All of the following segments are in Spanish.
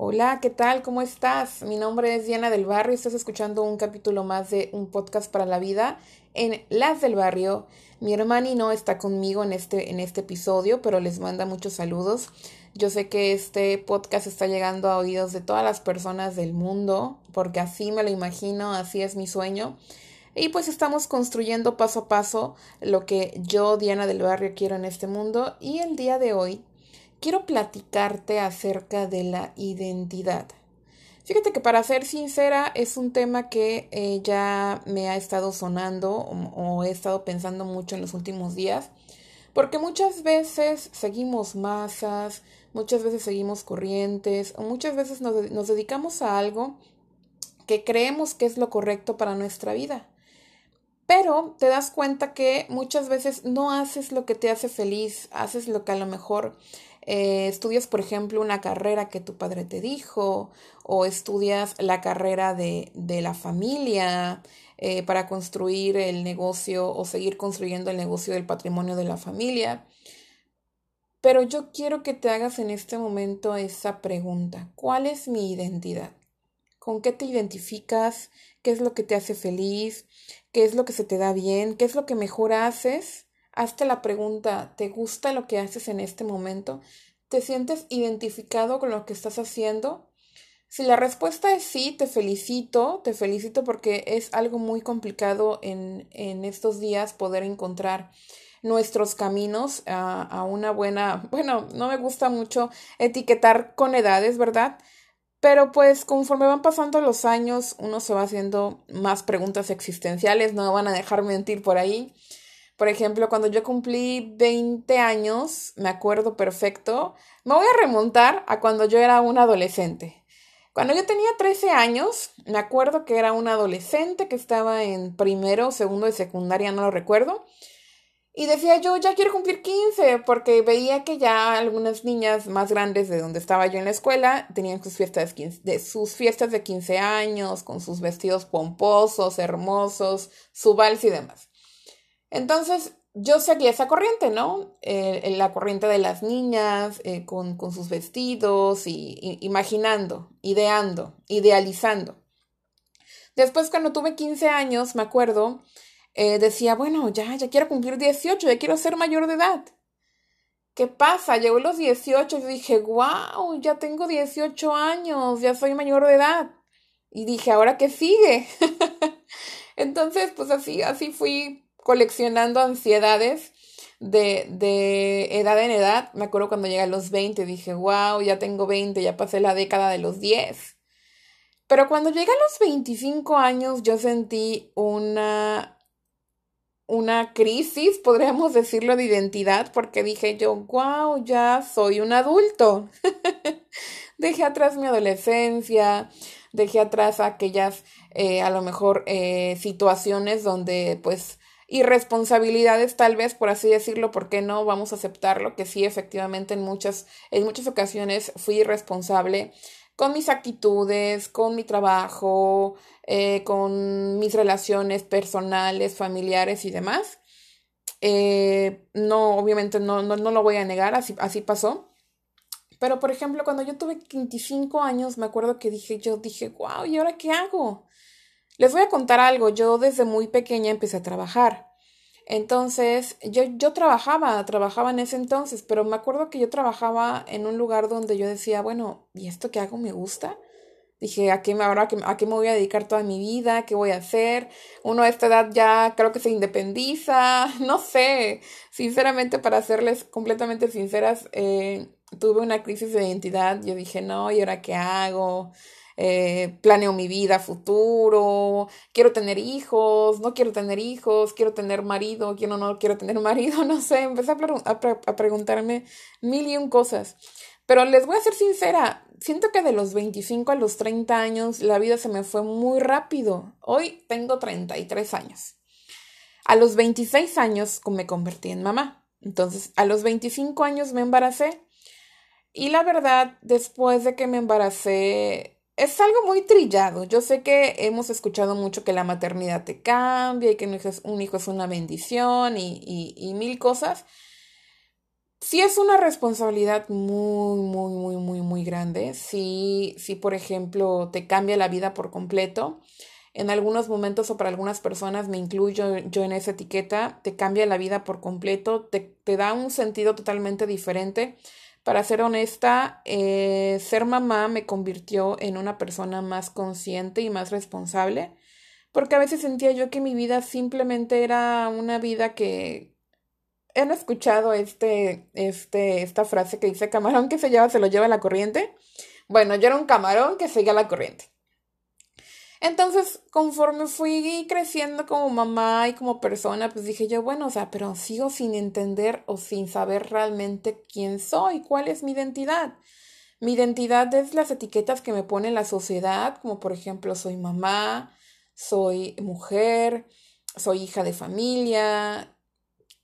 Hola, ¿qué tal? ¿Cómo estás? Mi nombre es Diana del Barrio y estás escuchando un capítulo más de un podcast para la vida en Las del Barrio. Mi hermana no está conmigo en este, en este episodio, pero les manda muchos saludos. Yo sé que este podcast está llegando a oídos de todas las personas del mundo, porque así me lo imagino, así es mi sueño. Y pues estamos construyendo paso a paso lo que yo, Diana del Barrio, quiero en este mundo. Y el día de hoy quiero platicarte acerca de la identidad. Fíjate que para ser sincera es un tema que eh, ya me ha estado sonando o, he estado pensando mucho en los últimos días, porque muchas veces seguimos masas, muchas veces seguimos corrientes, muchas veces nos, nos dedicamos a algo que creemos que es lo correcto para nuestra vida. Pero te das cuenta que muchas veces no haces lo que te hace feliz, haces lo que a lo mejor eh, estudias, por ejemplo, una carrera que tu padre te dijo, o estudias la carrera de, de la familia eh, para construir el negocio o seguir construyendo el negocio del patrimonio de la familia. Pero yo quiero que te hagas en este momento esa pregunta. ¿Cuál es mi identidad? ¿Con qué te identificas? ¿Qué es lo que te hace feliz? ¿Qué es lo que se te da bien? ¿Qué es lo que mejor haces? Hazte la pregunta, ¿te gusta lo que haces en este momento? ¿Te sientes identificado con lo que estás haciendo? Si la respuesta es sí, te felicito, te felicito porque es algo muy complicado en, en estos días poder encontrar nuestros caminos a, a, una buena, bueno, no me gusta mucho etiquetar con edades, ¿verdad? Pero pues conforme van pasando los años, uno se va haciendo más preguntas existenciales, no van a dejar mentir por ahí. Por ejemplo, cuando yo cumplí 20 años, me acuerdo perfecto, me voy a remontar a cuando yo era un adolescente. Cuando yo tenía 13 años, me acuerdo que era un adolescente que estaba en primero segundo de secundaria, no lo recuerdo. Y decía yo, ya quiero cumplir 15, porque veía que ya algunas niñas más grandes de donde estaba yo en la escuela tenían sus fiestas de, sus fiestas de 15 años, con sus vestidos pomposos, hermosos, su vals y demás. Entonces, yo seguía esa corriente, ¿no? Eh, la corriente de las niñas eh, con, con, sus vestidos y, imaginando, ideando, idealizando. Después, cuando tuve 15 años, me acuerdo, eh, decía, bueno, ya, ya quiero cumplir 18, ya quiero ser mayor de edad. ¿Qué pasa? Llegó los 18 y dije, wow, ya tengo 18 años, ya soy mayor de edad. Y dije, ¿ahora qué sigue? Entonces, pues así, así fui coleccionando ansiedades de, de edad en edad. Me acuerdo cuando llegué a los 20, dije, wow, ya tengo 20, ya pasé la década de los 10. Pero cuando llegué a los 25 años, yo sentí una, una crisis, podríamos decirlo, de identidad, porque dije yo, wow, ya soy un adulto. dejé atrás mi adolescencia, dejé atrás aquellas, eh, a lo mejor, eh, situaciones donde, pues, irresponsabilidades tal vez, por así decirlo, ¿por qué no? Vamos a aceptarlo, que sí, efectivamente en muchas, en muchas ocasiones fui irresponsable con mis actitudes, con mi trabajo, eh, con mis relaciones personales, familiares y demás. Eh, no, obviamente no, no, no, lo voy a negar, así, así pasó. Pero, por ejemplo, cuando yo tuve 25 años, me acuerdo que dije, yo dije, wow, ¿y ahora qué hago? Les voy a contar algo, yo desde muy pequeña empecé a trabajar. Entonces, yo, yo trabajaba, trabajaba en ese entonces, pero me acuerdo que yo trabajaba en un lugar donde yo decía, bueno, ¿y esto que hago me gusta? Dije, ¿a qué, me, ahora, ¿a qué me voy a dedicar toda mi vida? ¿Qué voy a hacer? Uno a esta edad ya creo que se independiza, no sé. Sinceramente, para serles completamente sinceras, eh, tuve una crisis de identidad. Yo dije, no, ¿y ahora qué hago? Eh, planeo mi vida futuro, quiero tener hijos, no quiero tener hijos, quiero tener marido, quiero no quiero tener marido, no sé, empecé a, a, preguntarme mil y un cosas. Pero les voy a ser sincera, siento que de los 25 a los 30 años la vida se me fue muy rápido. Hoy tengo 33 años. A los 26 años me convertí en mamá. Entonces, a los 25 años me embaracé. Y la verdad, después de que me embaracé, es algo muy trillado. Yo sé que hemos escuchado mucho que la maternidad te cambia y que un hijo es, una bendición y, mil cosas. Sí es una responsabilidad muy, muy, muy, muy, muy grande grande. Sí, sí, por ejemplo, te cambia la vida por completo. En algunos momentos o para algunas personas, me incluyo yo en esa etiqueta, te cambia la vida por completo, te da un sentido totalmente diferente. Para ser honesta, eh, ser mamá me convirtió en una persona más consciente y más responsable, porque a veces sentía yo que mi vida simplemente era una vida que, ¿Han escuchado este, este, esta frase que dice camarón que se lleva, se lo lleva la corriente? Bueno, yo era un camarón que seguía la corriente. Entonces, conforme fui creciendo como mamá y como persona, pues dije yo, bueno, o sea, pero sigo sin entender o sin saber realmente quién soy, cuál es mi identidad. Mi identidad es las etiquetas que me pone la sociedad, como por ejemplo, soy mamá, soy mujer, soy hija de familia,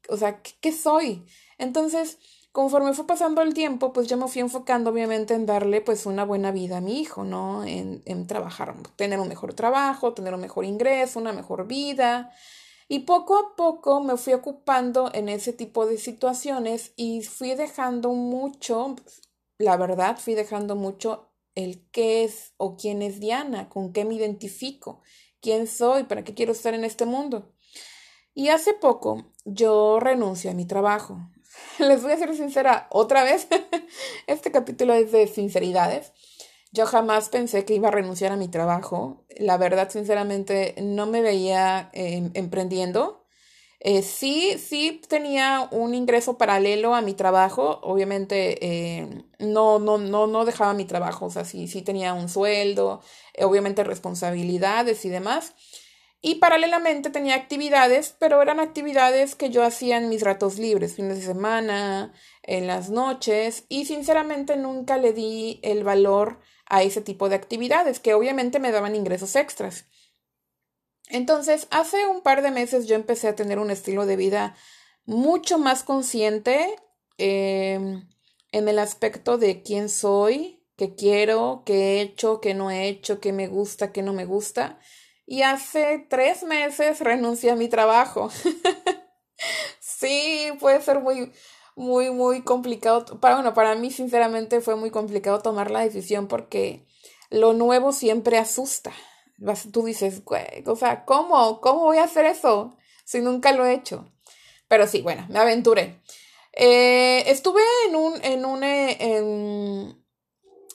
o sea, ¿qué, soy? Entonces, conforme fue pasando el tiempo, pues yo me fui enfocando obviamente en darle pues una buena vida a mi hijo, ¿no? En, en trabajar, tener un mejor trabajo, tener un mejor ingreso, una mejor vida. Y poco a poco me fui ocupando en ese tipo de situaciones y fui dejando mucho, la verdad, fui dejando mucho el qué es o quién es Diana, con qué me identifico, quién soy, para qué quiero estar en este mundo. Y hace poco yo renuncio a mi trabajo. Les voy a ser sincera otra vez. Este capítulo es de sinceridades. Yo jamás pensé que iba a renunciar a mi trabajo. La verdad, sinceramente, no me veía em, emprendiendo. Eh, sí, sí tenía un ingreso paralelo a mi trabajo. Obviamente, em, no, no, no, no dejaba mi trabajo. O sea, sí, sí tenía un sueldo, eh, obviamente responsabilidades y demás. Y paralelamente tenía actividades, pero eran actividades que yo hacía en mis ratos libres, fines de semana, en las noches, y sinceramente nunca le di el valor a ese tipo de actividades, que obviamente me daban ingresos extras. Entonces, hace un par de meses yo empecé a tener un estilo de vida mucho más consciente em, en el aspecto de quién soy, qué quiero, qué he hecho, qué no he hecho, qué me gusta, qué no me gusta. Y hace tres meses renuncié a mi trabajo. sí, puede ser muy, muy, muy complicado. Para, bueno, para mí sinceramente fue muy complicado tomar la decisión porque lo nuevo siempre asusta. Tú dices, o sea, ¿cómo? ¿Cómo voy a hacer eso si nunca lo he hecho? Pero sí, bueno, me aventuré. Eh, estuve en un, en un, eh,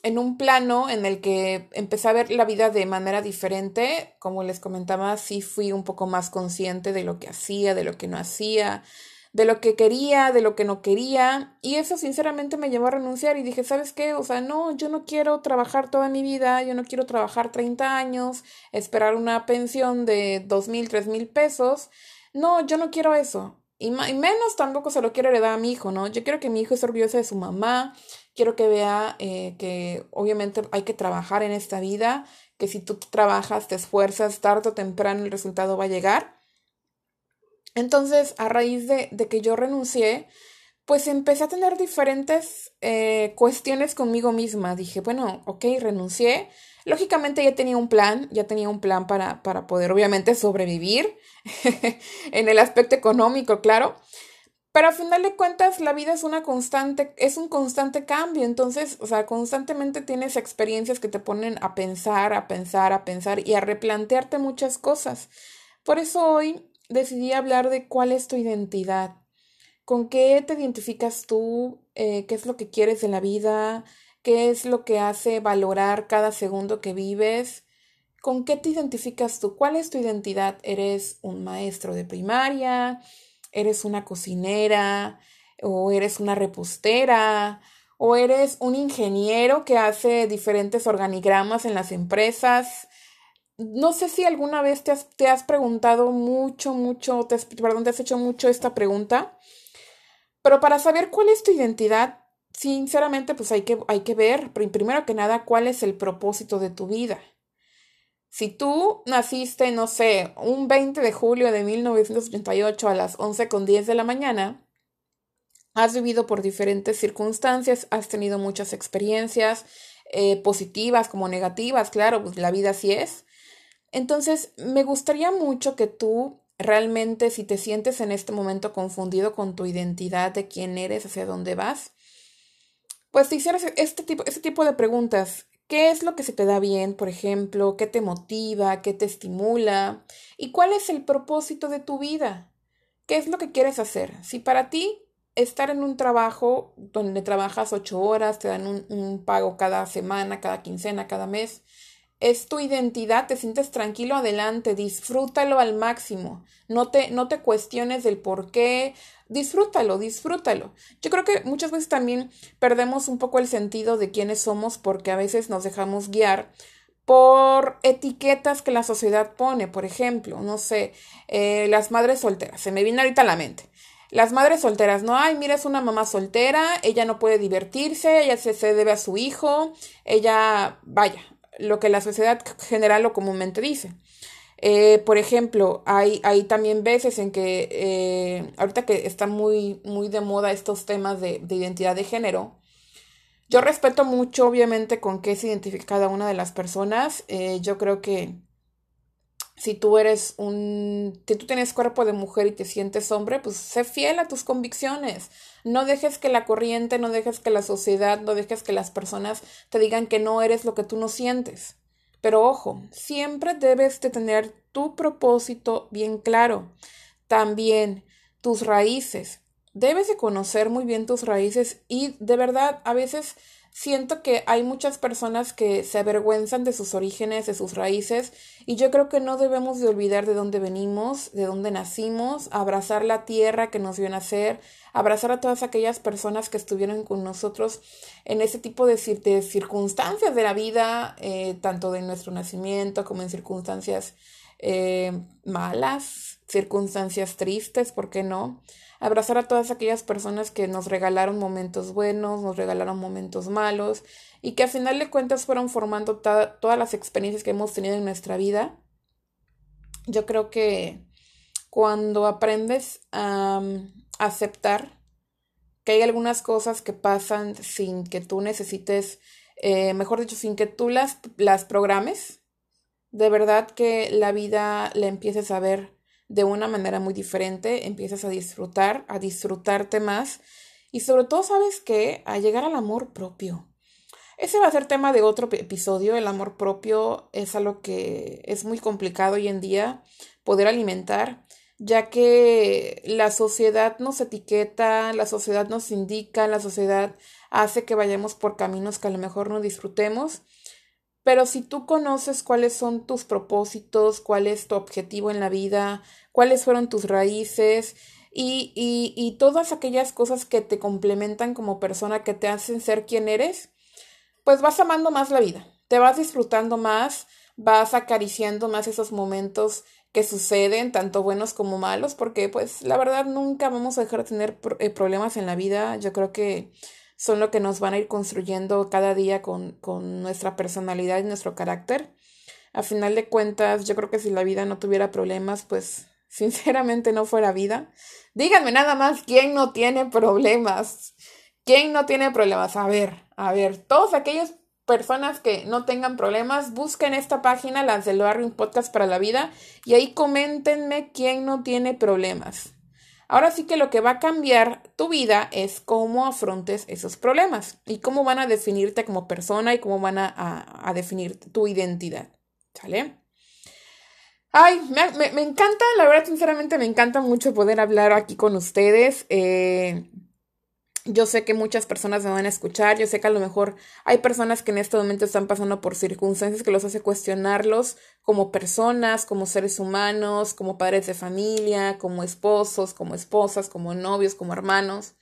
en un plano en el que empecé a ver la vida de manera diferente, como les comentaba, sí fui un poco más consciente de lo que hacía, de lo que no hacía, de lo que quería, de lo que no quería, y eso sinceramente me llevó a renunciar y dije, ¿sabes qué? O sea, no, yo no quiero trabajar toda mi vida, yo no quiero trabajar 30 años, esperar una pensión de dos mil, tres mil pesos, no, yo no quiero eso. Y, y menos tampoco se lo quiero heredar a mi hijo, ¿no? Yo quiero que mi hijo esté orgulloso de su mamá, quiero que vea eh, que obviamente hay que trabajar en esta vida, que si tú trabajas, te esfuerzas, tarde o temprano el resultado va a llegar. Entonces, a raíz de, de que yo renuncié, pues empecé a tener diferentes eh, cuestiones conmigo misma. Dije, bueno, ok, renuncié. Lógicamente ya tenía un plan, ya tenía un plan para, para poder obviamente sobrevivir en el aspecto económico, claro. Pero a final de cuentas, la vida es una constante, es un constante cambio. Entonces, o sea, constantemente tienes experiencias que te ponen a pensar, a pensar, a pensar y a replantearte muchas cosas. Por eso hoy decidí hablar de cuál es tu identidad, con qué te identificas tú, eh, qué es lo que quieres en la vida, qué es lo que hace valorar cada segundo que vives. ¿Con qué te identificas tú? ¿Cuál es tu identidad? ¿Eres un maestro de primaria? Eres una cocinera o eres una repostera o eres un ingeniero que hace diferentes organigramas en las empresas. No sé si alguna vez te has, te has preguntado mucho, mucho, te perdón, te has hecho mucho esta pregunta, pero para saber cuál es tu identidad, sinceramente, pues hay que, hay que ver, primero que nada, cuál es el propósito de tu vida. Si tú naciste, no sé, un 20 de julio de 1988 a las 11 con 10 de la mañana, has vivido por diferentes circunstancias, has tenido muchas experiencias eh, positivas como negativas, claro, pues la vida así es. Entonces, me gustaría mucho que tú realmente, si te sientes en este momento confundido con tu identidad de quién eres, hacia dónde vas, pues te hicieras este tipo, este tipo de preguntas. ¿Qué es lo que se te da bien, por ejemplo? ¿Qué te motiva? ¿Qué te estimula? ¿Y cuál es el propósito de tu vida? ¿Qué es lo que quieres hacer? Si para ti estar en un trabajo donde trabajas ocho horas, te dan un, un pago cada semana, cada quincena, cada mes, es tu identidad, te sientes tranquilo, adelante, disfrútalo al máximo, no te, no te cuestiones del por qué, disfrútalo, disfrútalo. Yo creo que muchas veces también perdemos un poco el sentido de quiénes somos porque a veces nos dejamos guiar por etiquetas que la sociedad pone, por ejemplo, no sé, eh, las madres solteras, se me viene ahorita a la mente. Las madres solteras, no, ay, mira, es una mamá soltera, ella no puede divertirse, ella se, se debe a su hijo, ella, vaya, lo que la sociedad general o comúnmente dice. Eh, por ejemplo, hay, hay, también veces en que, eh, ahorita que están muy, muy de moda estos temas de, de, identidad de género, yo respeto mucho, obviamente, con qué se identifica cada una de las personas. Eh, yo creo que si tú eres un, si tú tienes cuerpo de mujer y te sientes hombre, pues sé fiel a tus convicciones. No dejes que la corriente, no dejes que la sociedad, no dejes que las personas te digan que no eres lo que tú no sientes. Pero ojo, siempre debes de tener tu propósito bien claro. También tus raíces. Debes de conocer muy bien tus raíces y de verdad a veces Siento que hay muchas personas que se avergüenzan de sus orígenes, de sus raíces, y yo creo que no debemos de olvidar de dónde venimos, de dónde nacimos, abrazar la tierra que nos vio nacer, abrazar a todas aquellas personas que estuvieron con nosotros en ese tipo de, circunstancias de la vida, eh, tanto de nuestro nacimiento como en circunstancias eh, malas, circunstancias tristes, ¿por qué no? Abrazar a todas aquellas personas que nos regalaron momentos buenos, nos regalaron momentos malos y que a final de cuentas fueron formando todas las experiencias que hemos tenido en nuestra vida. Yo creo que cuando aprendes a aceptar que hay algunas cosas que pasan sin que tú necesites, eh, mejor dicho, sin que tú las, las programes, de verdad que la vida la empieces a ver de una manera muy diferente, empiezas a disfrutar, a disfrutarte más y sobre todo, ¿sabes qué? A llegar al amor propio. Ese va a ser tema de otro episodio. El amor propio es algo que es muy complicado hoy en día poder alimentar, ya que la sociedad nos etiqueta, la sociedad nos indica, la sociedad hace que vayamos por caminos que a lo mejor no disfrutemos. Pero si tú conoces cuáles son tus propósitos, cuál es tu objetivo en la vida, cuáles fueron tus raíces y, y, y todas aquellas cosas que te complementan como persona, que te hacen ser quien eres, pues vas amando más la vida, te vas disfrutando más, vas acariciando más esos momentos que suceden, tanto buenos como malos, porque pues la verdad nunca vamos a dejar de tener eh, problemas en la vida. Yo creo que son lo que nos van a ir construyendo cada día con, con nuestra personalidad y nuestro carácter. A final de cuentas, yo creo que si la vida no tuviera problemas, pues sinceramente no fuera vida. Díganme nada más quién no tiene problemas. ¿Quién no tiene problemas? A ver, a ver, todos aquellas personas que no tengan problemas, busquen esta página, las del barrio podcast para la vida, y ahí coméntenme quién no tiene problemas. Ahora sí que lo que va a cambiar tu vida es cómo afrontes esos problemas y cómo van a definirte como persona y cómo van a, a, definir tu identidad. ¿Sale? Ay, me, me, encanta, la verdad, sinceramente me encanta mucho poder hablar aquí con ustedes. Eh, yo sé que muchas personas me van a escuchar, yo sé que a lo mejor hay personas que en este momento están pasando por circunstancias que los hace cuestionarlos como personas, como seres humanos, como padres de familia, como esposos, como esposas, como novios, como hermanos.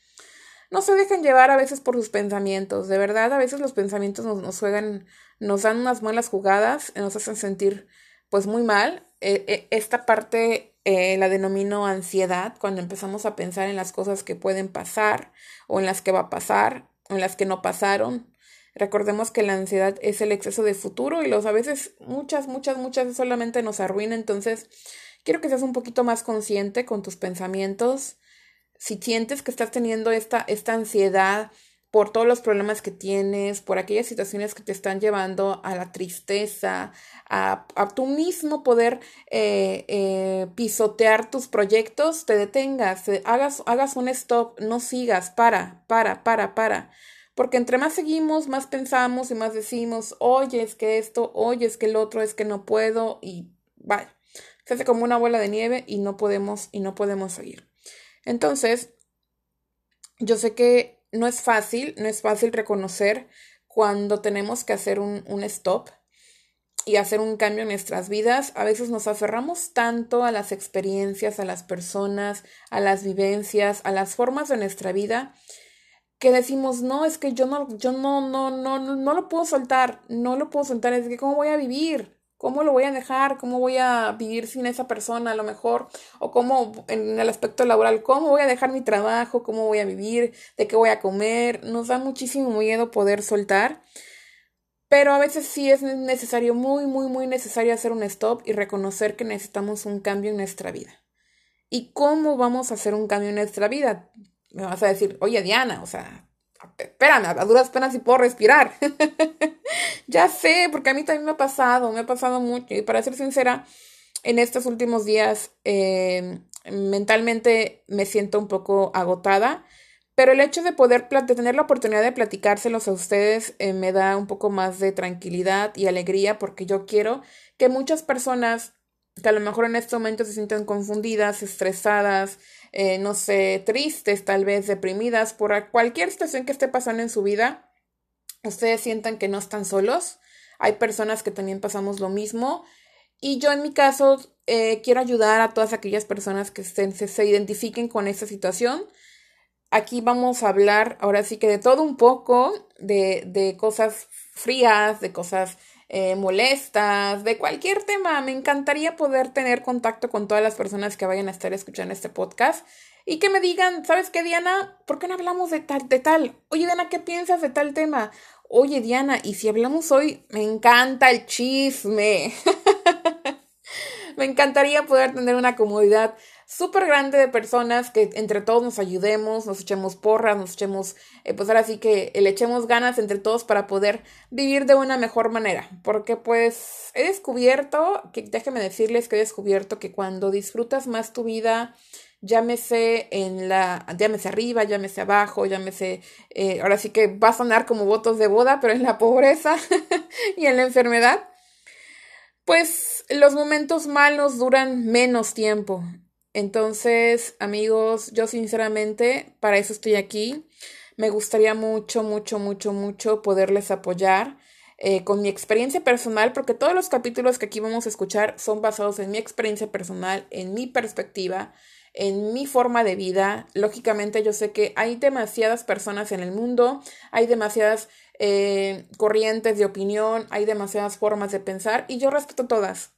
No se dejen llevar a veces por sus pensamientos, de verdad, a veces los pensamientos nos, juegan, nos dan unas malas jugadas, nos hacen sentir pues muy mal eh, eh, esta parte eh, la denomino ansiedad cuando empezamos a pensar en las cosas que pueden pasar o en las que va a pasar o en las que no pasaron. Recordemos que la ansiedad es el exceso de futuro y los a veces muchas, muchas, muchas solamente nos arruina. Entonces, quiero que seas un poquito más consciente con tus pensamientos. Si sientes que estás teniendo esta, esta ansiedad, por todos los problemas que tienes, por aquellas situaciones que te están llevando a la tristeza, a, a tú mismo poder eh, eh, pisotear tus proyectos, te detengas, hagas, hagas un stop, no sigas, para, para, para, para. Porque entre más seguimos, más pensamos y más decimos, oye, es que esto, oye, es que el otro, es que no puedo y vaya, se hace como una bola de nieve y no podemos y no podemos seguir. Entonces, yo sé que no es fácil, no es fácil reconocer cuando tenemos que hacer un, un stop y hacer un cambio en nuestras vidas, a veces nos aferramos tanto a las experiencias, a las personas, a las vivencias, a las formas de nuestra vida, que decimos, no, es que yo no, yo no, no, no, no lo puedo soltar, no lo puedo soltar, es que cómo voy a vivir, cómo lo voy a dejar, cómo voy a vivir sin esa persona a lo mejor, o cómo en el aspecto laboral, cómo voy a dejar mi trabajo, cómo voy a vivir, de qué voy a comer, nos da muchísimo miedo poder soltar. Pero a veces sí es necesario, muy, muy, muy necesario hacer un stop y reconocer que necesitamos un cambio en nuestra vida. ¿Y cómo vamos a hacer un cambio en nuestra vida? Me vas a decir, oye Diana, o sea, espérame, a duras penas si puedo respirar. ya sé, porque a mí también me ha pasado, me ha pasado mucho. Y para ser sincera, en estos últimos días eh, mentalmente me siento un poco agotada pero el hecho de poder de tener la oportunidad de platicárselos a ustedes eh, me da un poco más de tranquilidad y alegría porque yo quiero que muchas personas que a lo mejor en este momento se sienten confundidas, estresadas, eh, no sé, tristes, tal vez deprimidas por cualquier situación que esté pasando en su vida, ustedes sientan que no están solos. Hay personas que también pasamos lo mismo. Y yo en mi caso eh, quiero ayudar a todas aquellas personas que se, se identifiquen con esta situación aquí vamos a hablar ahora sí que de todo un poco, de, de cosas frías, de cosas eh, molestas, de cualquier tema. Me encantaría poder tener contacto con todas las personas que vayan a estar escuchando este podcast y que me digan, ¿sabes qué, Diana? ¿Por qué no hablamos de tal, de tal? Oye, Diana, ¿qué piensas de tal tema? Oye, Diana, y si hablamos hoy, me encanta el chisme. me encantaría poder tener una comodidad súper grande de personas que entre todos nos ayudemos, nos echemos porras, nos echemos, eh, pues ahora sí que le echemos ganas entre todos para poder vivir de una mejor manera. Porque pues he descubierto, que déjenme decirles que he descubierto que cuando disfrutas más tu vida, llámese en la, llámese arriba, llámese abajo, llámese, eh, ahora sí que va a sonar como votos de boda, pero en la pobreza y en la enfermedad, pues los momentos malos duran menos tiempo entonces, amigos, yo sinceramente, para eso estoy aquí. Me gustaría mucho, mucho, mucho, mucho poderles apoyar eh, con mi experiencia personal, porque todos los capítulos que aquí vamos a escuchar son basados en mi experiencia personal, en mi perspectiva, en mi forma de vida. Lógicamente, yo sé que hay demasiadas personas en el mundo, hay demasiadas eh, corrientes de opinión, hay demasiadas formas de pensar y yo respeto todas.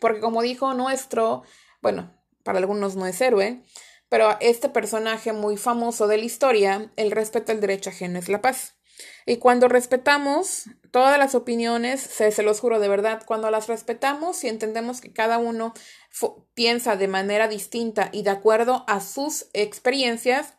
Porque como dijo nuestro bueno, para algunos no es héroe, pero este personaje muy famoso de la historia, el respeto al derecho ajeno es la paz. Y cuando respetamos todas las opiniones, se, se los juro de verdad, cuando las respetamos y entendemos que cada uno piensa de manera distinta y de acuerdo a sus experiencias,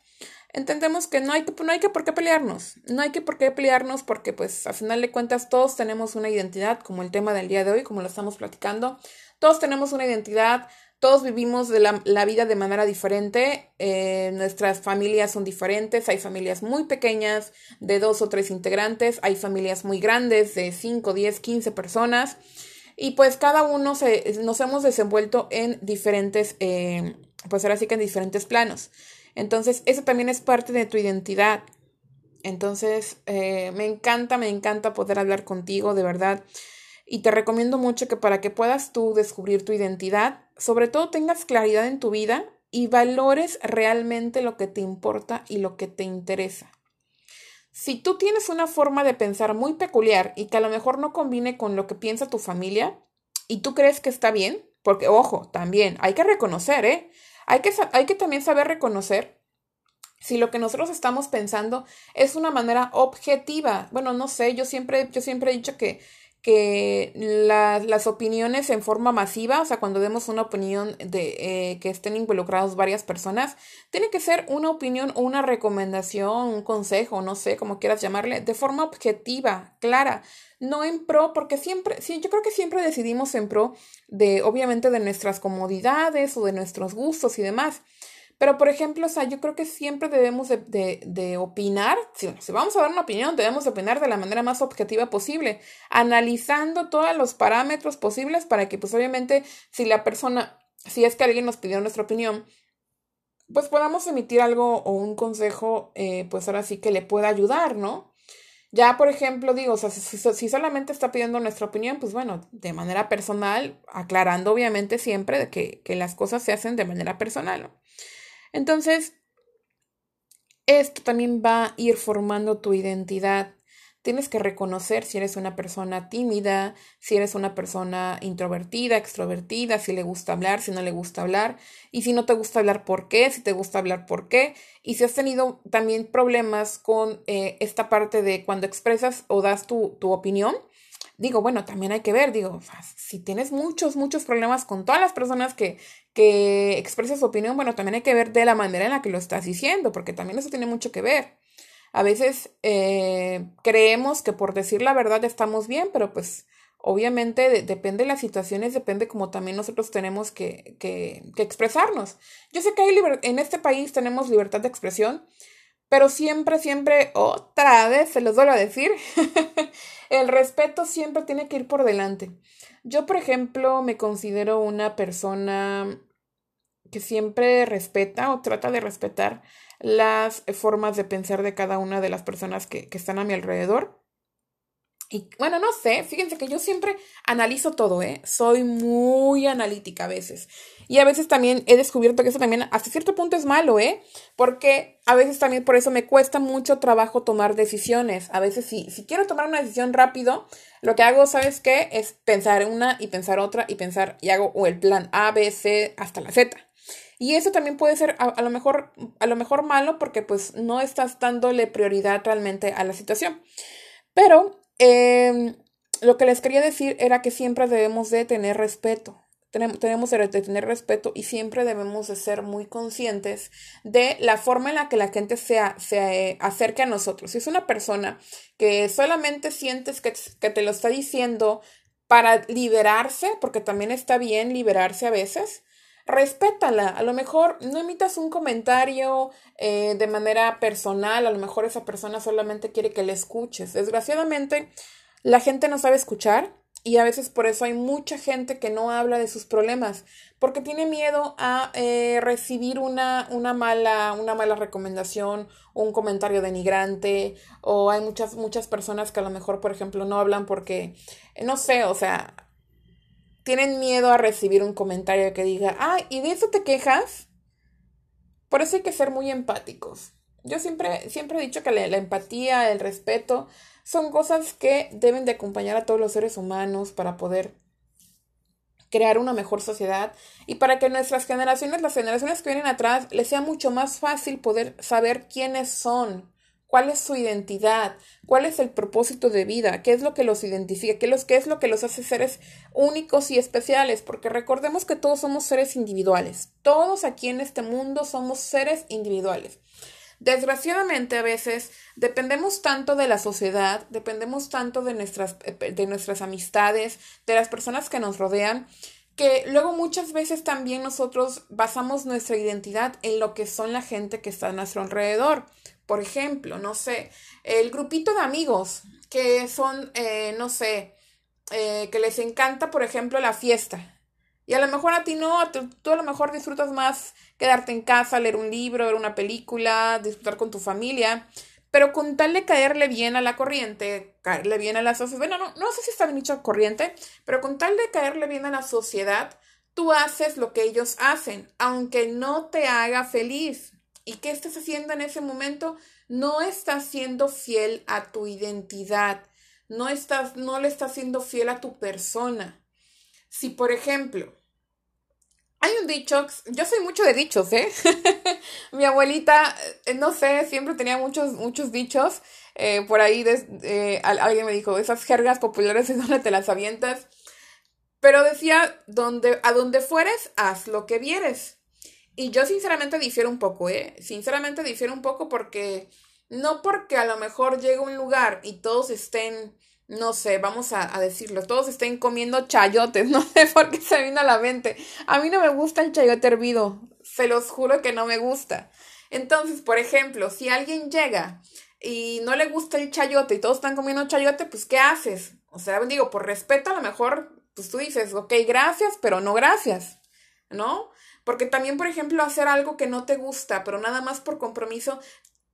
entendemos que no hay que, no hay que por qué pelearnos. No hay que por qué pelearnos porque, pues, a final de cuentas, todos tenemos una identidad, como el tema del día de hoy, como lo estamos platicando. Todos tenemos una identidad, todos vivimos la, vida de manera diferente, eh, nuestras familias son diferentes, hay familias muy pequeñas de dos o tres integrantes, hay familias muy grandes de cinco, diez, quince personas y pues cada uno se, nos hemos desenvuelto en diferentes, eh, pues ahora sí que en diferentes planos. Entonces, eso también es parte de tu identidad. Entonces, eh, me encanta, me encanta poder hablar contigo, de verdad. Y te recomiendo mucho que para que puedas tú descubrir tu identidad, sobre todo tengas claridad en tu vida y valores realmente lo que te importa y lo que te interesa. Si tú tienes una forma de pensar muy peculiar y que a lo mejor no combine con lo que piensa tu familia y tú crees que está bien, porque ojo, también hay que reconocer, ¿eh? Hay que, hay que también saber reconocer si lo que nosotros estamos pensando es una manera objetiva. Bueno, no sé, yo siempre, yo siempre he dicho que que las opiniones en forma masiva, o sea, cuando demos una opinión de eh, que estén involucrados varias personas, tiene que ser una opinión o una recomendación, un consejo, no sé, como quieras llamarle, de forma objetiva, clara, no en pro, porque siempre, sí, yo creo que siempre decidimos en pro de, obviamente, de nuestras comodidades o de nuestros gustos y demás. Pero, por ejemplo, o sea, yo creo que siempre debemos de, de, opinar, si, si, vamos a dar una opinión, debemos opinar de la manera más objetiva posible, analizando todos los parámetros posibles para que, pues, obviamente, si la persona, si es que alguien nos pidió nuestra opinión, pues podamos emitir algo o un consejo, eh, pues ahora sí que le pueda ayudar, ¿no? Ya, por ejemplo, digo, o sea, si, solamente está pidiendo nuestra opinión, pues bueno, de manera personal, aclarando obviamente siempre de que, que las cosas se hacen de manera personal, ¿no? Entonces, esto también va a ir formando tu identidad. Tienes que reconocer si eres una persona tímida, si eres una persona introvertida, extrovertida, si le gusta hablar, si no le gusta hablar, y si no te gusta hablar, por qué, si te gusta hablar, por qué, y si has tenido también problemas con eh, esta parte de cuando expresas o das tu, tu opinión, digo, bueno, también hay que ver, digo, si tienes muchos, muchos problemas con todas las personas que, que expresas su opinión, bueno, también hay que ver de la manera en la que lo estás diciendo, porque también eso tiene mucho que ver. A veces eh, creemos que por decir la verdad estamos bien, pero pues obviamente depende de las situaciones, depende como también nosotros tenemos que, que, que expresarnos. Yo sé que hay en este país tenemos libertad de expresión, pero siempre, siempre, otra vez, se los vuelvo a decir, el respeto siempre tiene que ir por delante. Yo, por ejemplo, me considero una persona que siempre respeta o trata de respetar las formas de pensar de cada una de las personas que, que están a mi alrededor. Y bueno, no sé, fíjense que yo siempre analizo todo, ¿eh? Soy muy analítica a veces. Y a veces también he descubierto que eso también hasta cierto punto es malo, ¿eh? Porque a veces también por eso me cuesta mucho trabajo tomar decisiones. A veces si, si quiero tomar una decisión rápido, lo que hago, ¿sabes qué? Es pensar una y pensar otra y pensar y hago o el plan A, B, C hasta la Z. Y eso también puede ser a, lo mejor, a lo mejor malo porque pues no estás dándole prioridad realmente a la situación. Pero em, lo que les quería decir era que siempre debemos de tener respeto. Tenemos, de tener respeto y siempre debemos de ser muy conscientes de la forma en la que la gente se, se eh, acerque a nosotros. Si es una persona que solamente sientes que, que te lo está diciendo para liberarse, porque también está bien liberarse a veces, respétala. A lo mejor no emitas un comentario eh, de manera personal, a lo mejor esa persona solamente quiere que le escuches. Desgraciadamente, la gente no sabe escuchar y a veces por eso hay mucha gente que no habla de sus problemas, porque tiene miedo a eh, recibir una, una, mala, una mala recomendación un comentario denigrante, o hay muchas, muchas personas que a lo mejor, por ejemplo, no hablan porque, no sé, o sea, tienen miedo a recibir un comentario que diga, ah, ¿y de eso te quejas? Por eso hay que ser muy empáticos. Yo siempre, siempre he dicho que la, la, empatía, el respeto, son cosas que deben de acompañar a todos los seres humanos para poder crear una mejor sociedad y para que nuestras generaciones, las generaciones que vienen atrás, les sea mucho más fácil poder saber quiénes son, cuál es su identidad, cuál es el propósito de vida, qué es lo que los identifica, qué, es lo que los hace seres únicos y especiales, porque recordemos que todos somos seres individuales, todos aquí en este mundo somos seres individuales. Desgraciadamente a veces dependemos tanto de la sociedad, dependemos tanto de nuestras, de nuestras amistades, de las personas que nos rodean, que luego muchas veces también nosotros basamos nuestra identidad en lo que son la gente que está a nuestro alrededor. Por ejemplo, no sé, el grupito de amigos que son, eh, no sé, eh, que les encanta, por ejemplo, la fiesta. Y a lo mejor a ti no, tú, a lo mejor disfrutas más quedarte en casa, leer un libro, ver una película, disfrutar con tu familia, pero con tal de caerle bien a la corriente, caerle bien a la sociedad, bueno, no, no sé si está bien dicho corriente, pero con tal de caerle bien a la sociedad, tú haces lo que ellos hacen, aunque no te haga feliz. ¿Y qué estás haciendo en ese momento? No estás siendo fiel a tu identidad, no, estás, no le estás siendo fiel a tu persona. Si, por ejemplo, hay un dicho, yo soy mucho de dichos, ¿eh? Mi abuelita, eh, no sé, siempre tenía muchos, muchos dichos. Eh, por ahí eh, alguien me dijo, esas jergas populares es donde te las avientas. Pero decía, donde, a donde fueres, haz lo que vieres. Y yo sinceramente difiero un poco, ¿eh? Sinceramente difiero un poco porque no porque a lo mejor llegue un lugar y todos estén, no sé, vamos a, decirlo, todos estén comiendo chayotes, no sé por qué se vino a la mente. A mí no me gusta el chayote hervido, se los juro que no me gusta. Entonces, por ejemplo, si alguien llega y no le gusta el chayote y todos están comiendo chayote, pues ¿qué haces? O sea, digo, por respeto a lo mejor, pues tú dices, ok, gracias, pero no gracias, ¿no? Porque también, por ejemplo, hacer algo que no te gusta, pero nada más por compromiso,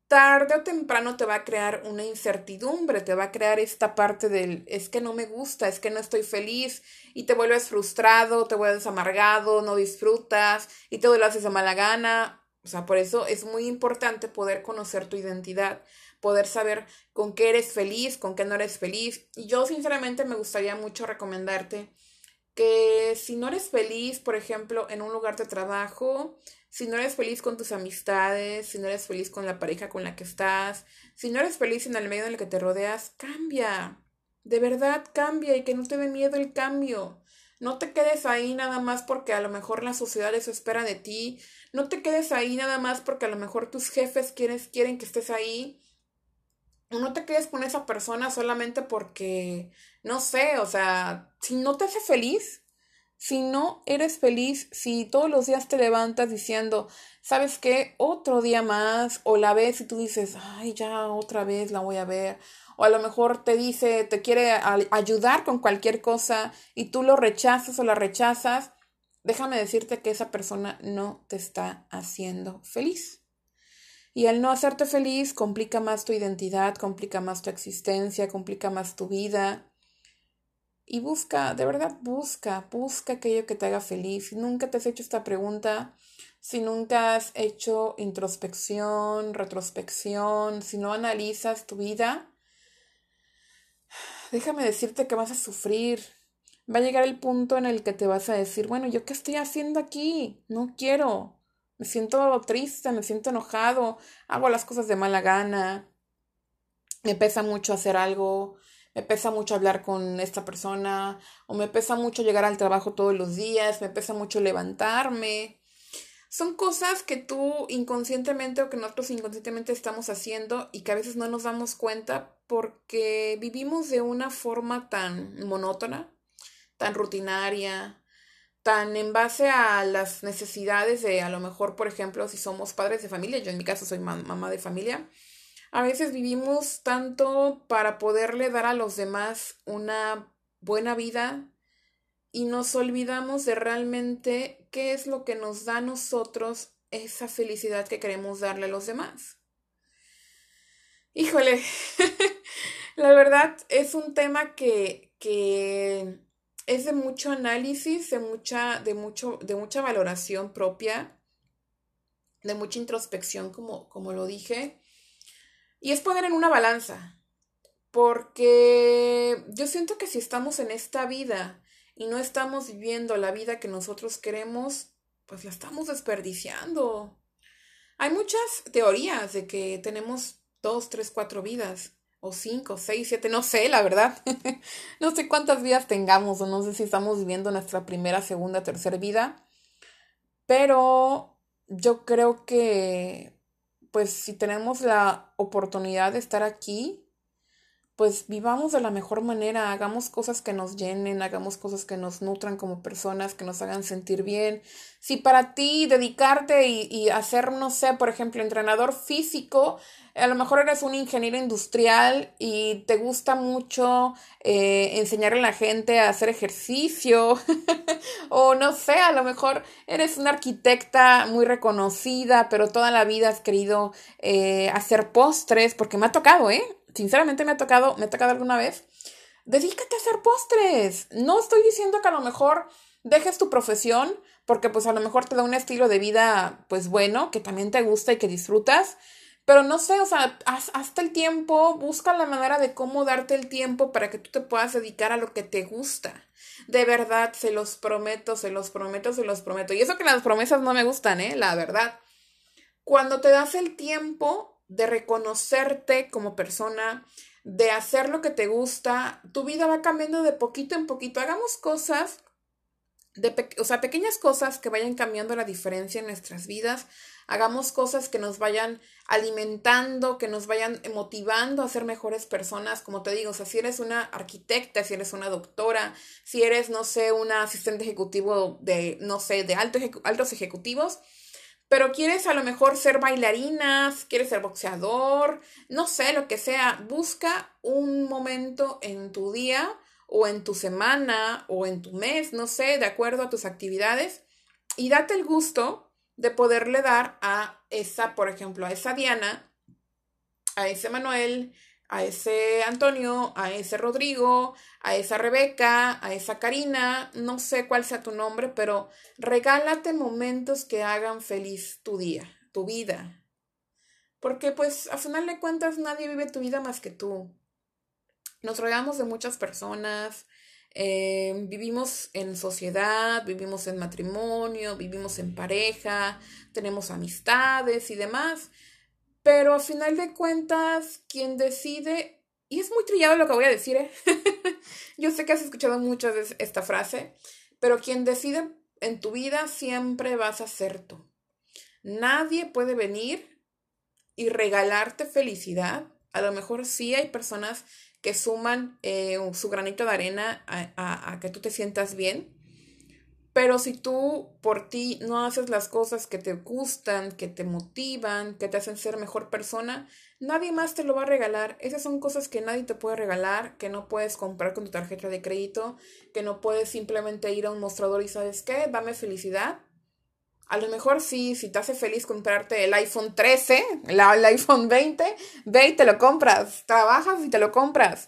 tarde o temprano te va a crear una incertidumbre, te va a crear esta parte del es que no me gusta, es que no estoy feliz y te vuelves frustrado, te vuelves amargado, no disfrutas y todo lo haces de mala gana. O sea, por eso es muy importante poder conocer tu identidad, poder saber con qué eres feliz, con qué no eres feliz. Y yo sinceramente me gustaría mucho recomendarte que si no eres feliz, por ejemplo, en un lugar de trabajo, si no eres feliz con tus amistades, si no eres feliz con la pareja con la que estás, si no eres feliz en el medio en el que te rodeas, cambia. De verdad cambia y que no te dé miedo el cambio. No te quedes ahí nada más porque a lo mejor la sociedad eso espera de ti. No te quedes ahí nada más porque a lo mejor tus jefes quieren, quieren que estés ahí no te quedes con esa persona solamente porque, no sé, o sea, si no te hace feliz, si no eres feliz, si todos los días te levantas diciendo, ¿sabes qué? Otro día más, o la ves y tú dices, ay, ya otra vez la voy a ver, o a lo mejor te dice, te quiere ayudar con cualquier cosa y tú lo rechazas o la rechazas, déjame decirte que esa persona no te está haciendo feliz. Y al no hacerte feliz complica más tu identidad, complica más tu existencia, complica más tu vida. Y busca, de verdad busca, busca aquello que te haga feliz. Si nunca te has hecho esta pregunta, si nunca has hecho introspección, retrospección, si no analizas tu vida, déjame decirte que vas a sufrir. Va a llegar el punto en el que te vas a decir, bueno, ¿yo qué estoy haciendo aquí? No quiero. Me siento triste, me siento enojado, hago las cosas de mala gana, me pesa mucho hacer algo, me pesa mucho hablar con esta persona, o me pesa mucho llegar al trabajo todos los días, me pesa mucho levantarme. Son cosas que tú inconscientemente o que nosotros inconscientemente estamos haciendo y que a veces no nos damos cuenta porque vivimos de una forma tan monótona, tan rutinaria, tan en base a las necesidades de, a lo mejor, por ejemplo, si somos padres de familia, yo en mi caso soy mamá de familia, a veces vivimos tanto para poderle dar a los demás una buena vida y nos olvidamos de realmente qué es lo que nos da a nosotros esa felicidad que queremos darle a los demás. Híjole, la verdad es un tema que, que es de mucho análisis, de mucha, de mucho, de mucha valoración propia, de mucha introspección, como, como lo dije. Y es poner en una balanza, porque yo siento que si estamos en esta vida y no estamos viviendo la vida que nosotros queremos, pues la estamos desperdiciando. Hay muchas teorías de que tenemos dos, tres, cuatro vidas o cinco, seis, siete, no sé, la verdad. no sé cuántas vidas tengamos o no sé si estamos viviendo nuestra primera, segunda, tercera vida. Pero yo creo que, pues si tenemos la oportunidad de estar aquí, pues vivamos de la mejor manera, hagamos cosas que nos llenen, hagamos cosas que nos nutran como personas, que nos hagan sentir bien. Si para ti dedicarte y, y hacer, no sé, por ejemplo, entrenador físico, a lo mejor eres un ingeniero industrial y te gusta mucho eh, enseñarle a la gente a hacer ejercicio, o no sé, a lo mejor eres una arquitecta muy reconocida, pero toda la vida has querido eh, hacer postres, porque me ha tocado, ¿eh? Sinceramente me ha tocado, me ha tocado alguna vez, dedícate a hacer postres. No estoy diciendo que a lo mejor dejes tu profesión porque pues a lo mejor te da un estilo de vida pues bueno, que también te gusta y que disfrutas, pero no sé, o sea, hasta el tiempo, busca la manera de cómo darte el tiempo para que tú te puedas dedicar a lo que te gusta. De verdad, se los prometo, se los prometo, se los prometo. Y eso que las promesas no me gustan, ¿eh? La verdad. Cuando te das el tiempo, de reconocerte como persona, de hacer lo que te gusta, tu vida va cambiando de poquito en poquito. Hagamos cosas, de o sea, pequeñas cosas que vayan cambiando la diferencia en nuestras vidas. Hagamos cosas que nos vayan alimentando, que nos vayan motivando a ser mejores personas. Como te digo, o sea, si eres una arquitecta, si eres una doctora, si eres, no sé, una asistente ejecutivo de, no sé, de altos ejecutivos, pero quieres a lo mejor ser bailarinas, quieres ser boxeador, no sé, lo que sea, busca un momento en tu día o en tu semana o en tu mes, no sé, de acuerdo a tus actividades y date el gusto de poderle dar a esa, por ejemplo, a esa Diana, a ese Manuel, a ese Antonio, a ese Rodrigo, a esa Rebeca, a esa Karina, no sé cuál sea tu nombre, pero regálate momentos que hagan feliz tu día, tu vida. Porque pues a final de cuentas nadie vive tu vida más que tú. Nos rodeamos de muchas personas, eh, vivimos en sociedad, vivimos en matrimonio, vivimos en pareja, tenemos amistades y demás. Pero a final de cuentas, quien decide, y es muy trillado lo que voy a decir, ¿eh? yo sé que has escuchado muchas veces esta frase, pero quien decide en tu vida siempre vas a ser tú. Nadie puede venir y regalarte felicidad. A lo mejor sí hay personas que suman eh, su granito de arena a que tú te sientas bien, pero si tú por ti no haces las cosas que te gustan, que te motivan, que te hacen ser mejor persona, nadie más te lo va a regalar. Esas son cosas que nadie te puede regalar, que no puedes comprar con tu tarjeta de crédito, que no puedes simplemente ir a un mostrador y sabes qué, dame felicidad. A lo mejor sí, si te hace feliz comprarte el iPhone 13, el, iPhone 20, ve y te lo compras, trabajas y te lo compras.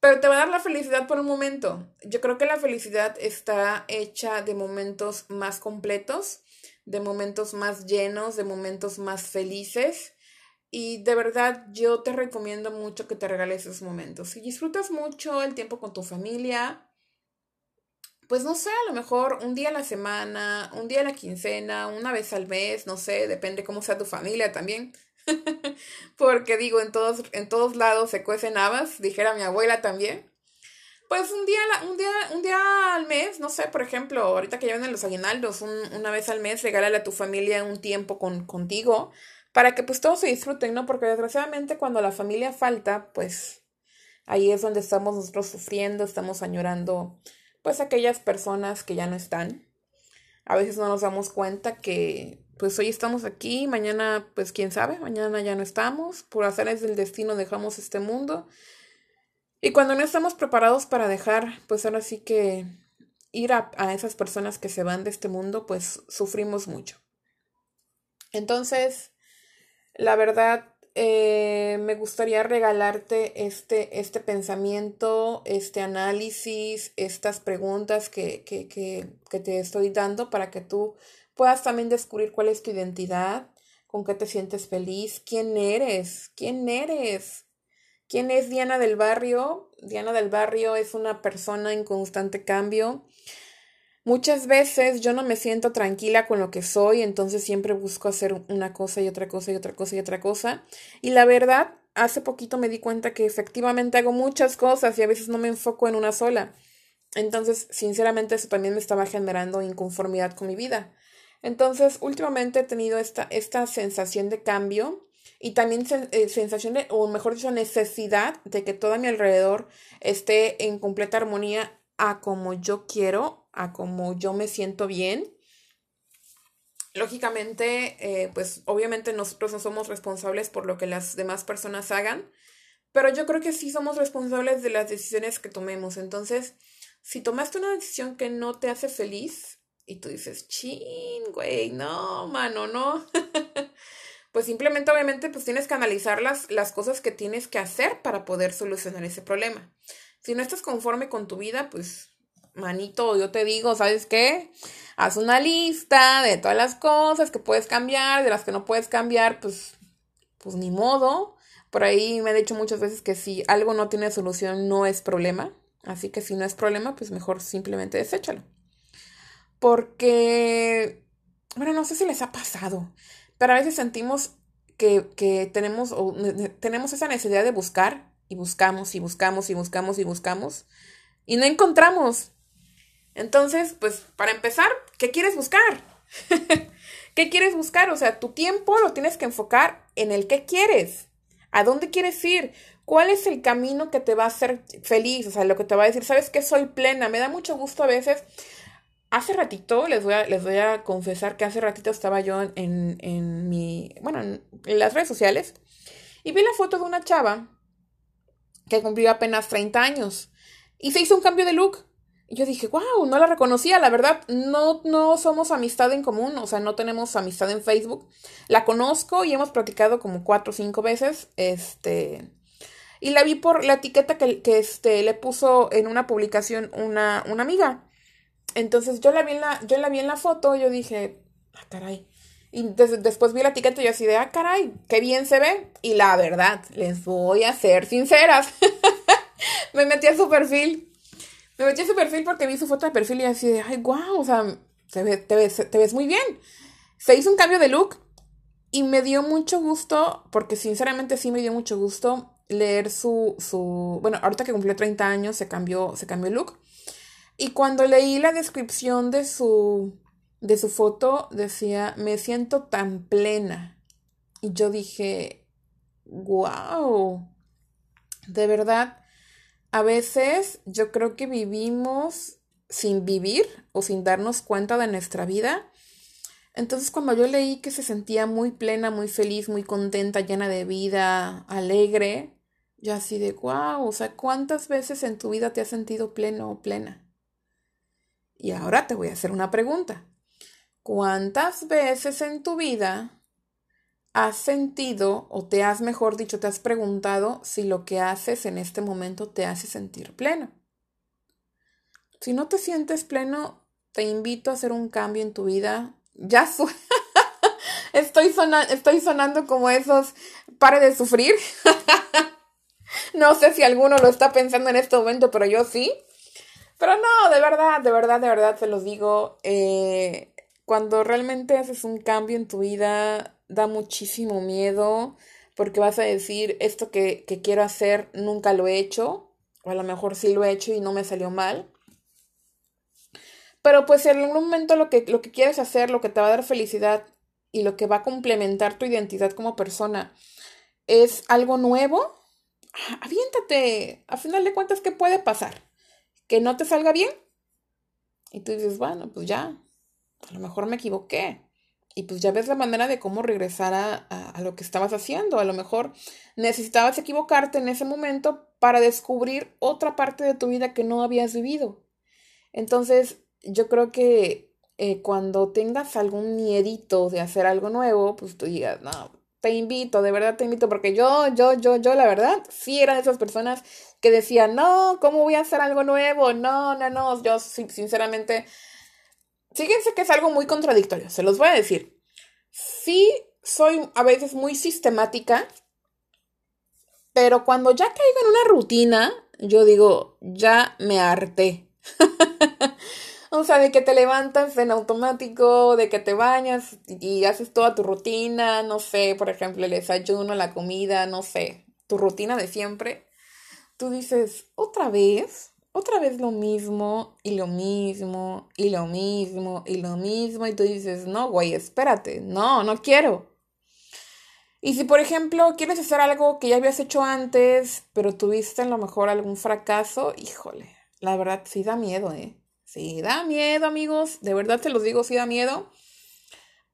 Pero te va a dar la felicidad por un momento. Yo creo que la felicidad está hecha de momentos más completos, de momentos más llenos, de momentos más felices. Y de verdad yo te recomiendo mucho que te regales esos momentos. Si disfrutas mucho el tiempo con tu familia, pues no sé, a lo mejor un día a la semana, un día a la quincena, una vez al mes, no sé, depende cómo sea tu familia también. Porque digo, en todos, en todos lados se cuecen habas, dijera mi abuela también. Pues un día, un día, un día al mes, no sé, por ejemplo, ahorita que llevan los aguinaldos, una vez al mes, regálale a tu familia un tiempo con, contigo, para que pues todos se disfruten, ¿no? Porque desgraciadamente cuando la familia falta, pues ahí es donde estamos nosotros sufriendo, estamos añorando pues aquellas personas que ya no están. A veces no nos damos cuenta que pues hoy estamos aquí, mañana pues quién sabe, mañana ya no estamos, por hacerles del destino dejamos este mundo. Y cuando no estamos preparados para dejar, pues ahora sí que ir a, esas personas que se van de este mundo, pues sufrimos mucho. Entonces, la verdad, eh, me gustaría regalarte este, este pensamiento, este análisis, estas preguntas que, que, que, que te estoy dando para que tú puedas también descubrir cuál es tu identidad, con qué te sientes feliz, quién eres, quién eres. ¿Quién es Diana del Barrio? Diana del Barrio es una persona en constante cambio. Muchas veces yo no me siento tranquila con lo que soy, entonces siempre busco hacer una cosa y otra cosa y otra cosa y otra cosa. Y la verdad, hace poquito me di cuenta que efectivamente hago muchas cosas y a veces no me enfoco en una sola. Entonces, sinceramente, eso también me estaba generando inconformidad con mi vida. Entonces, últimamente he tenido esta, esta sensación de cambio y también eh, sensación de, o mejor dicho, necesidad de que todo a mi alrededor esté en completa armonía a como yo quiero, a como yo me siento bien. Lógicamente, eh, pues obviamente nosotros no somos responsables por lo que las demás personas hagan, pero yo creo que sí somos responsables de las decisiones que tomemos. Entonces, si tomaste una decisión que no te hace feliz, y tú dices, chin, güey, no, mano, no. pues simplemente, obviamente, pues tienes que analizar las, las cosas que tienes que hacer para poder solucionar ese problema. Si no estás conforme con tu vida, pues, manito, yo te digo, ¿sabes qué? Haz una lista de todas las cosas que puedes cambiar, de las que no puedes cambiar, pues, pues ni modo. Por ahí me han dicho muchas veces que si algo no tiene solución, no es problema. Así que si no es problema, pues mejor simplemente deséchalo porque, bueno, no sé si les ha pasado, pero a veces sentimos que, que tenemos, o, tenemos esa necesidad de buscar y buscamos y buscamos y buscamos y buscamos y no encontramos. Entonces, pues para empezar, ¿qué quieres buscar? ¿Qué quieres buscar? O sea, tu tiempo lo tienes que enfocar en el que quieres. ¿A dónde quieres ir? ¿Cuál es el camino que te va a hacer feliz? O sea, lo que te va a decir, ¿sabes qué? Soy plena. Me da mucho gusto a veces hace ratito, les voy a, les voy a confesar que hace ratito estaba yo en, en mi, bueno, en las redes sociales y vi la foto de una chava que cumplió apenas 30 años y se hizo un cambio de look. Y yo dije, wow, no la reconocía, la verdad, no, no somos amistad en común, o sea, no tenemos amistad en Facebook. La conozco y hemos platicado como cuatro o cinco veces, este, y la vi por la etiqueta que, que este, le puso en una publicación una, una amiga. Entonces yo la vi en la, yo la vi en la foto yo dije, ah, caray. Y después vi la etiqueta y yo así de, ah, caray, qué bien se ve. Y la verdad, les voy a ser sinceras. me metí a su perfil. Me metí a su perfil porque vi su foto de perfil y así de, ay, guau, o sea, te, ves, te ves muy bien. Se hizo un cambio de look y me dio mucho gusto, porque sinceramente sí me dio mucho gusto leer su, su, bueno, ahorita que cumplió 30 años se cambió, se cambió el look. Y cuando leí la descripción de su, de su foto, decía, me siento tan plena. Y yo dije, wow, de verdad, a veces yo creo que vivimos sin vivir o sin darnos cuenta de nuestra vida. Entonces cuando yo leí que se sentía muy plena, muy feliz, muy contenta, llena de vida, alegre, yo así de, wow, o sea, ¿cuántas veces en tu vida te has sentido pleno o plena? Y ahora te voy a hacer una pregunta. ¿Cuántas veces en tu vida has sentido o te has, mejor dicho, te has preguntado si lo que haces en este momento te hace sentir pleno? Si no te sientes pleno, te invito a hacer un cambio en tu vida. Ya estoy, estoy sonando como esos pare de sufrir. no sé si alguno lo está pensando en este momento, pero yo sí. Pero no, de verdad, de verdad, de verdad, se los digo. Eh, cuando realmente haces un cambio en tu vida, da muchísimo miedo porque vas a decir, esto que, que quiero hacer nunca lo he hecho, o a lo mejor sí lo he hecho y no me salió mal. Pero pues en algún momento lo que, lo que quieres hacer, lo que te va a dar felicidad y lo que va a complementar tu identidad como persona es algo nuevo, aviéntate. A final de cuentas, ¿qué puede pasar? Que no te salga bien. Y tú dices, bueno, pues ya, a lo mejor me equivoqué. Y pues ya ves la manera de cómo regresar a, a, lo que estabas haciendo. A lo mejor necesitabas equivocarte en ese momento para descubrir otra parte de tu vida que no habías vivido. Entonces, yo creo que eh, cuando tengas algún miedito de hacer algo nuevo, pues tú digas, no, te invito, de verdad te invito, porque yo, yo, yo, yo, la verdad, sí era de esas personas que decían, no, ¿cómo voy a hacer algo nuevo? No, no, no, yo sinceramente, fíjense que es algo muy contradictorio, se los voy a decir. Sí, soy a veces muy sistemática, pero cuando ya caigo en una rutina, yo digo, ya me harté. O sea, de que te levantas en automático, de que te bañas y, haces toda tu rutina, no sé, por ejemplo, el desayuno, la comida, no sé, tu rutina de siempre. Tú dices, otra vez, otra vez lo mismo y lo mismo y lo mismo y lo mismo. Y tú dices, no, güey, espérate, no, no quiero. Y si, por ejemplo, quieres hacer algo que ya habías hecho antes, pero tuviste a lo mejor algún fracaso, híjole, la verdad sí da miedo, ¿eh? Sí, da miedo, amigos. De verdad te los digo, sí da miedo.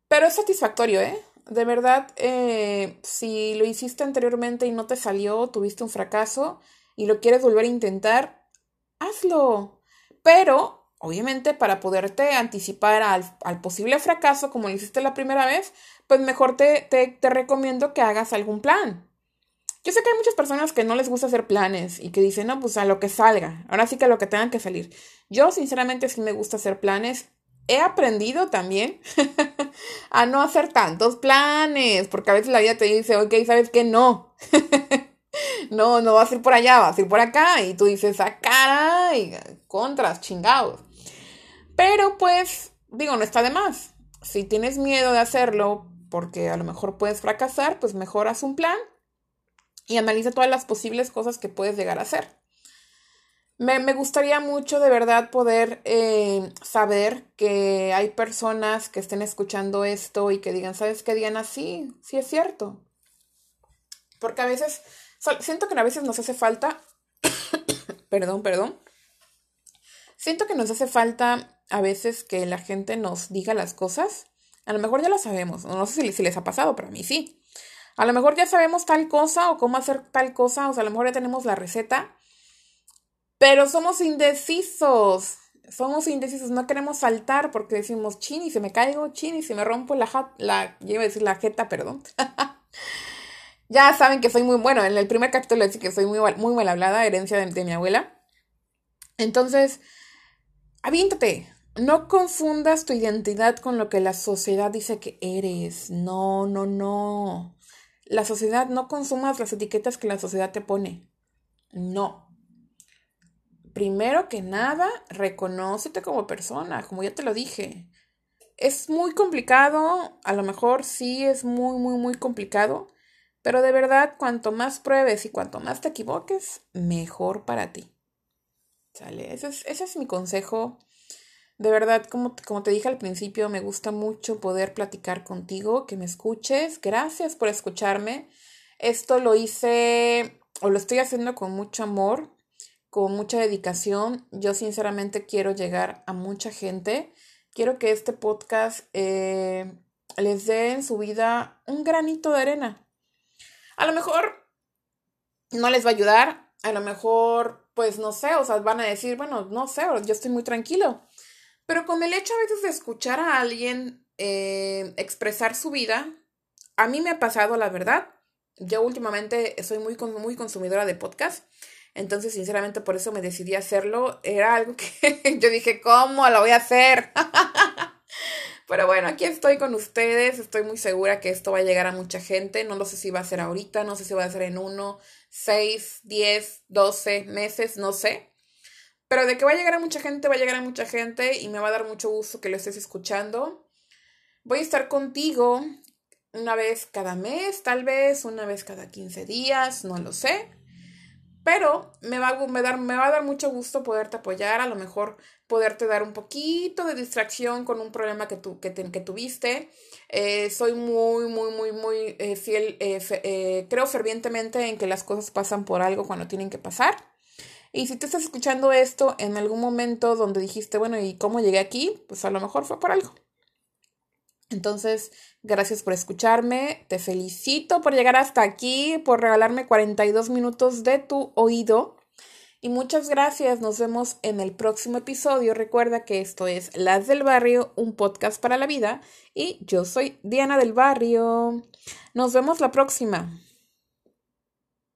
Pero es satisfactorio, ¿eh? De verdad, eh, si lo hiciste anteriormente y no te salió, tuviste un fracaso y lo quieres volver a intentar, hazlo. Pero, obviamente, para poderte anticipar al, posible fracaso, como lo hiciste la primera vez, pues mejor te, te, te recomiendo que hagas algún plan. Yo sé que hay muchas personas que no les gusta hacer planes y que dicen, no, pues a lo que salga, ahora sí que a lo que tengan que salir. Yo sinceramente sí me gusta hacer planes. He aprendido también a no hacer tantos planes, porque a veces la vida te dice, ok, ¿sabes qué? No. no, no vas a ir por allá, vas a ir por acá. Y tú dices, ah, caray, contras, chingados. Pero pues, digo, no está de más. Si tienes miedo de hacerlo porque a lo mejor puedes fracasar, pues mejor haz un plan y analiza todas las posibles cosas que puedes llegar a hacer. Me, gustaría mucho de verdad poder eh, saber que hay personas que estén escuchando esto y que digan, ¿sabes qué, Diana? Sí, sí es cierto. Porque a veces, siento que a veces nos hace falta, perdón, perdón, siento que nos hace falta a veces que la gente nos diga las cosas. A lo mejor ya lo sabemos, no sé si, les ha pasado, pero a mí sí. A lo mejor ya sabemos tal cosa o cómo hacer tal cosa, o sea, a lo mejor ya tenemos la receta, pero somos indecisos. Somos indecisos, no queremos saltar porque decimos, chin, y se me caigo, chin, y se me rompo la, la, iba a decir la jeta, perdón. ya saben que soy muy, bueno, en el primer capítulo decía que soy muy, muy mal hablada, herencia de, mi abuela. Entonces, aviéntate, no confundas tu identidad con lo que la sociedad dice que eres. No, no, no. La sociedad, no consumas las etiquetas que la sociedad te pone. No. Primero que nada, reconócete como persona, como ya te lo dije. Es muy complicado, a lo mejor sí es muy, muy, muy complicado, pero de verdad, cuanto más pruebes y cuanto más te equivoques, mejor para ti. ¿Sale? Ese es, ese es mi consejo de verdad, como, como te dije al principio, me gusta mucho poder platicar contigo, que me escuches. Gracias por escucharme. Esto lo hice o lo estoy haciendo con mucho amor, con mucha dedicación. Yo sinceramente quiero llegar a mucha gente. Quiero que este podcast eh, les dé en su vida un granito de arena. A lo mejor no les va a ayudar, a lo mejor, pues no sé, o sea, van a decir, bueno, no sé, yo estoy muy tranquilo. Pero con el hecho a veces de escuchar a alguien eh, expresar su vida, a mí me ha pasado la verdad. Yo últimamente soy muy, muy consumidora de podcast. Entonces, sinceramente, por eso me decidí a hacerlo. Era algo que yo dije, ¿cómo lo voy a hacer? Pero bueno, aquí estoy con ustedes. Estoy muy segura que esto va a llegar a mucha gente. No lo sé si va a ser ahorita, no sé si va a ser en uno, seis, diez, doce meses, no sé. Pero de que va a llegar a mucha gente, va a llegar a mucha gente y me va a dar mucho gusto que lo estés escuchando. Voy a estar contigo una vez cada mes, tal vez, una vez cada 15 días, no lo sé. Pero me va, a, me, dar, me va a dar mucho gusto poderte apoyar, a lo mejor poderte dar un poquito de distracción con un problema que, tú, que, que tuviste. Eh, soy muy, muy, muy, muy eh, fiel, eh, creo fervientemente en que las cosas pasan por algo cuando tienen que pasar. Y si te estás escuchando esto en algún momento donde dijiste, bueno, ¿y cómo llegué aquí? Pues a lo mejor fue por algo. Entonces, gracias por escucharme, te felicito por llegar hasta aquí, por regalarme 42 minutos de tu oído. Y muchas gracias, nos vemos en el próximo episodio. Recuerda que esto es Las del Barrio, un podcast para la vida. Y yo soy Diana del Barrio. Nos vemos la próxima.